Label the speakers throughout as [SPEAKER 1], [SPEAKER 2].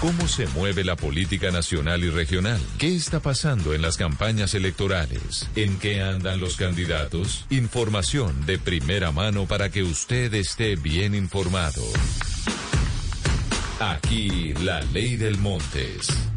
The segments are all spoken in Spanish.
[SPEAKER 1] ¿Cómo se mueve la política nacional y regional? ¿Qué está pasando en las campañas electorales? ¿En qué andan los candidatos? Información de primera mano para que usted esté bien informado. Aquí la ley del Montes.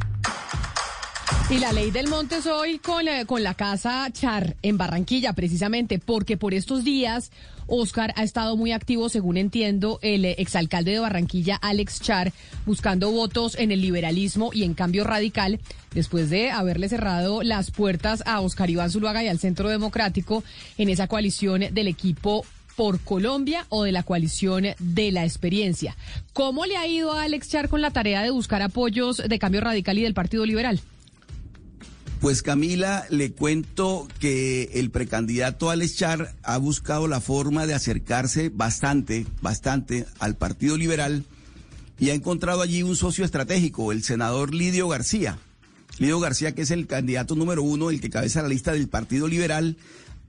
[SPEAKER 2] Y la ley del Montes hoy con, eh, con la casa Char en Barranquilla, precisamente porque por estos días Oscar ha estado muy activo, según entiendo, el eh, exalcalde de Barranquilla, Alex Char, buscando votos en el liberalismo y en cambio radical, después de haberle cerrado las puertas a Oscar Iván Zuluaga y al Centro Democrático en esa coalición del equipo por Colombia o de la coalición de la experiencia. ¿Cómo le ha ido a Alex Char con la tarea de buscar apoyos de cambio radical y del Partido Liberal?
[SPEAKER 3] Pues Camila, le cuento que el precandidato Alex Char ha buscado la forma de acercarse bastante, bastante al Partido Liberal y ha encontrado allí un socio estratégico, el senador Lidio García. Lidio García, que es el candidato número uno, el que cabeza la lista del Partido Liberal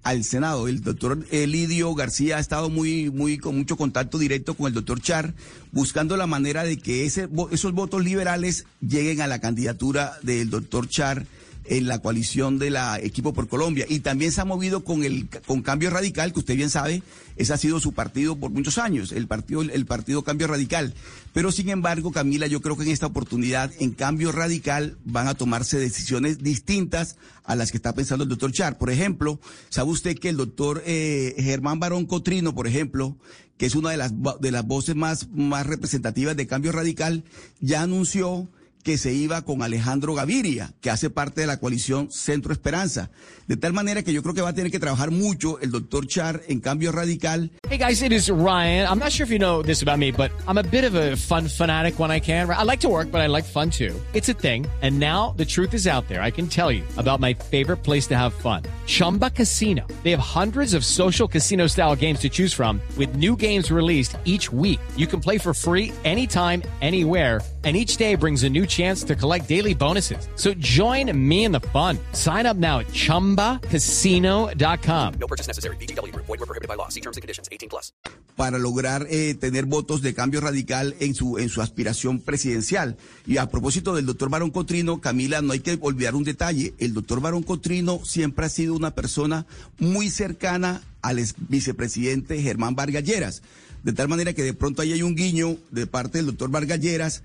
[SPEAKER 3] al Senado. El doctor Lidio García ha estado muy, muy, con mucho contacto directo con el doctor Char, buscando la manera de que ese, esos votos liberales lleguen a la candidatura del doctor Char en la coalición de la Equipo por Colombia. Y también se ha movido con el con Cambio Radical, que usted bien sabe, ese ha sido su partido por muchos años, el partido, el partido Cambio Radical. Pero sin embargo, Camila, yo creo que en esta oportunidad, en Cambio Radical, van a tomarse decisiones distintas a las que está pensando el doctor Char. Por ejemplo, ¿sabe usted que el doctor eh, Germán Barón Cotrino, por ejemplo, que es una de las, de las voces más, más representativas de Cambio Radical, ya anunció que se iba con Alejandro Gaviria, que hace parte de la coalición Centro Esperanza. De tal manera que yo creo que va a tener que trabajar mucho el doctor Char en cambio radical.
[SPEAKER 4] Hey guys, it is Ryan. I'm not sure if you know this about me, but I'm a bit of a fun fanatic when I can. I like to work, but I like fun too. It's a thing. And now the truth is out there. I can tell you about my favorite place to have fun. Chumba Casino. They have hundreds of social casino style games to choose from with new games released each week. You can play for free anytime, anywhere and each day brings a new chance to collect daily bonuses. So join me in the fun. Sign up now at ChumbaCasino.com.
[SPEAKER 5] No purchase necessary. BGW. Void were prohibited by law. See terms and conditions. 18 plus.
[SPEAKER 3] Para lograr eh, tener votos de cambio radical en su, en su aspiración presidencial. Y a propósito del doctor Barón Cotrino, Camila, no hay que olvidar un detalle. El doctor Barón Cotrino siempre ha sido una persona muy cercana al vicepresidente Germán Vargas Lleras. De tal manera que de pronto ahí hay un guiño de parte del doctor Vargas Lleras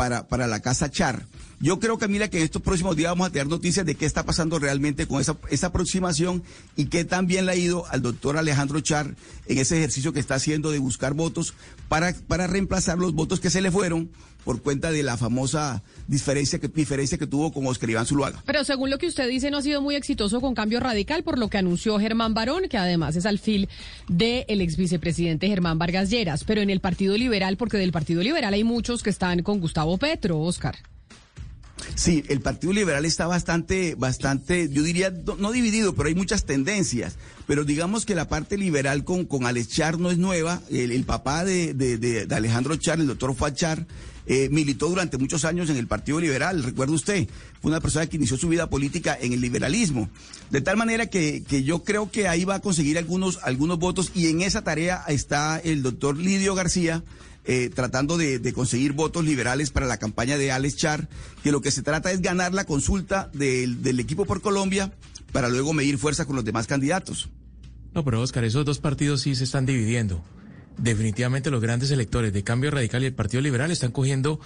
[SPEAKER 3] para, para la Casa Char. Yo creo, Camila, que en estos próximos días vamos a tener noticias de qué está pasando realmente con esa, esa aproximación y qué también le ha ido al doctor Alejandro Char en ese ejercicio que está haciendo de buscar votos para, para reemplazar los votos que se le fueron por cuenta de la famosa diferencia que, diferencia que tuvo con Oscar Iván Zuluaga.
[SPEAKER 2] Pero según lo que usted dice, no ha sido muy exitoso con Cambio Radical, por lo que anunció Germán Barón, que además es al fil del el ex vicepresidente Germán Vargas Lleras. Pero en el Partido Liberal, porque del Partido Liberal hay muchos que están con Gustavo Petro, Oscar.
[SPEAKER 3] Sí, el Partido Liberal está bastante, bastante, yo diría, no, dividido, pero hay muchas tendencias. Pero digamos que la parte liberal con, con Alex Char no es nueva. El, papá de, de, Alejandro Char, el doctor Fuad Char, eh, militó durante muchos años en el Partido Liberal, recuerda usted, fue una persona que inició su vida política en el liberalismo. De tal manera que, que yo creo que ahí va a conseguir algunos, algunos votos y en esa tarea está el doctor Lidio García, eh, tratando de, conseguir votos liberales para la campaña de Alex Char, que lo que se trata es ganar la consulta del, equipo por Colombia para luego medir fuerza con los demás candidatos.
[SPEAKER 6] No, pero Oscar, esos dos partidos sí se están dividiendo. Definitivamente los grandes electores de Cambio Radical y el Partido Liberal están cogiendo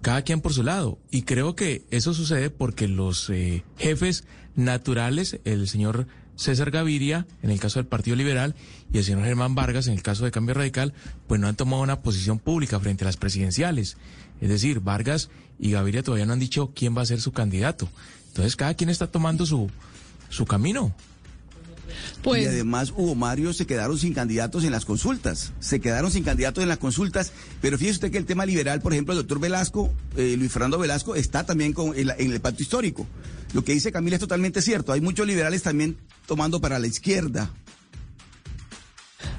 [SPEAKER 6] cada quien por su lado. Y creo que eso sucede porque los eh, jefes naturales, el señor César Gaviria, en el caso del Partido Liberal, y el señor Germán Vargas, en el caso de Cambio Radical, pues no han tomado una posición pública frente a las presidenciales. Es decir, Vargas y Gaviria todavía no han dicho quién va a ser su candidato. Entonces cada quien está tomando su, su camino.
[SPEAKER 2] Pues-
[SPEAKER 3] Y además, Hugo Mario, se quedaron sin candidatos en las consultas. Se quedaron sin candidatos en las consultas. Pero fíjese usted que el tema liberal, por ejemplo, el doctor Velasco, eh, Luis Fernando Velasco, está también con, en, la- en el pacto histórico. Lo que dice Camila es totalmente cierto. Hay muchos liberales también tomando para la izquierda.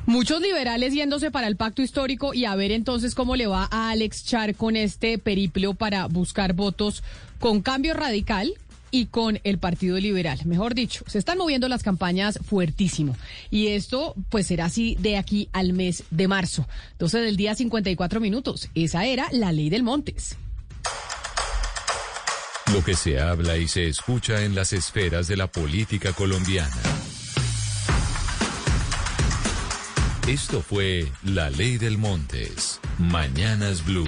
[SPEAKER 2] Muchos liberales yéndose para el pacto histórico y a ver entonces cómo le va a Alex Char con este periplo para buscar votos con cambio radical y con el Partido Liberal. Mejor dicho, se están moviendo las campañas fuertísimo. Y esto pues será así de aquí al mes de marzo. 12 del día 54 minutos. Esa era la ley del Montes.
[SPEAKER 1] Lo que se habla y se escucha en las esferas de la política colombiana. Esto fue La Ley del Montes. Mañanas Blue.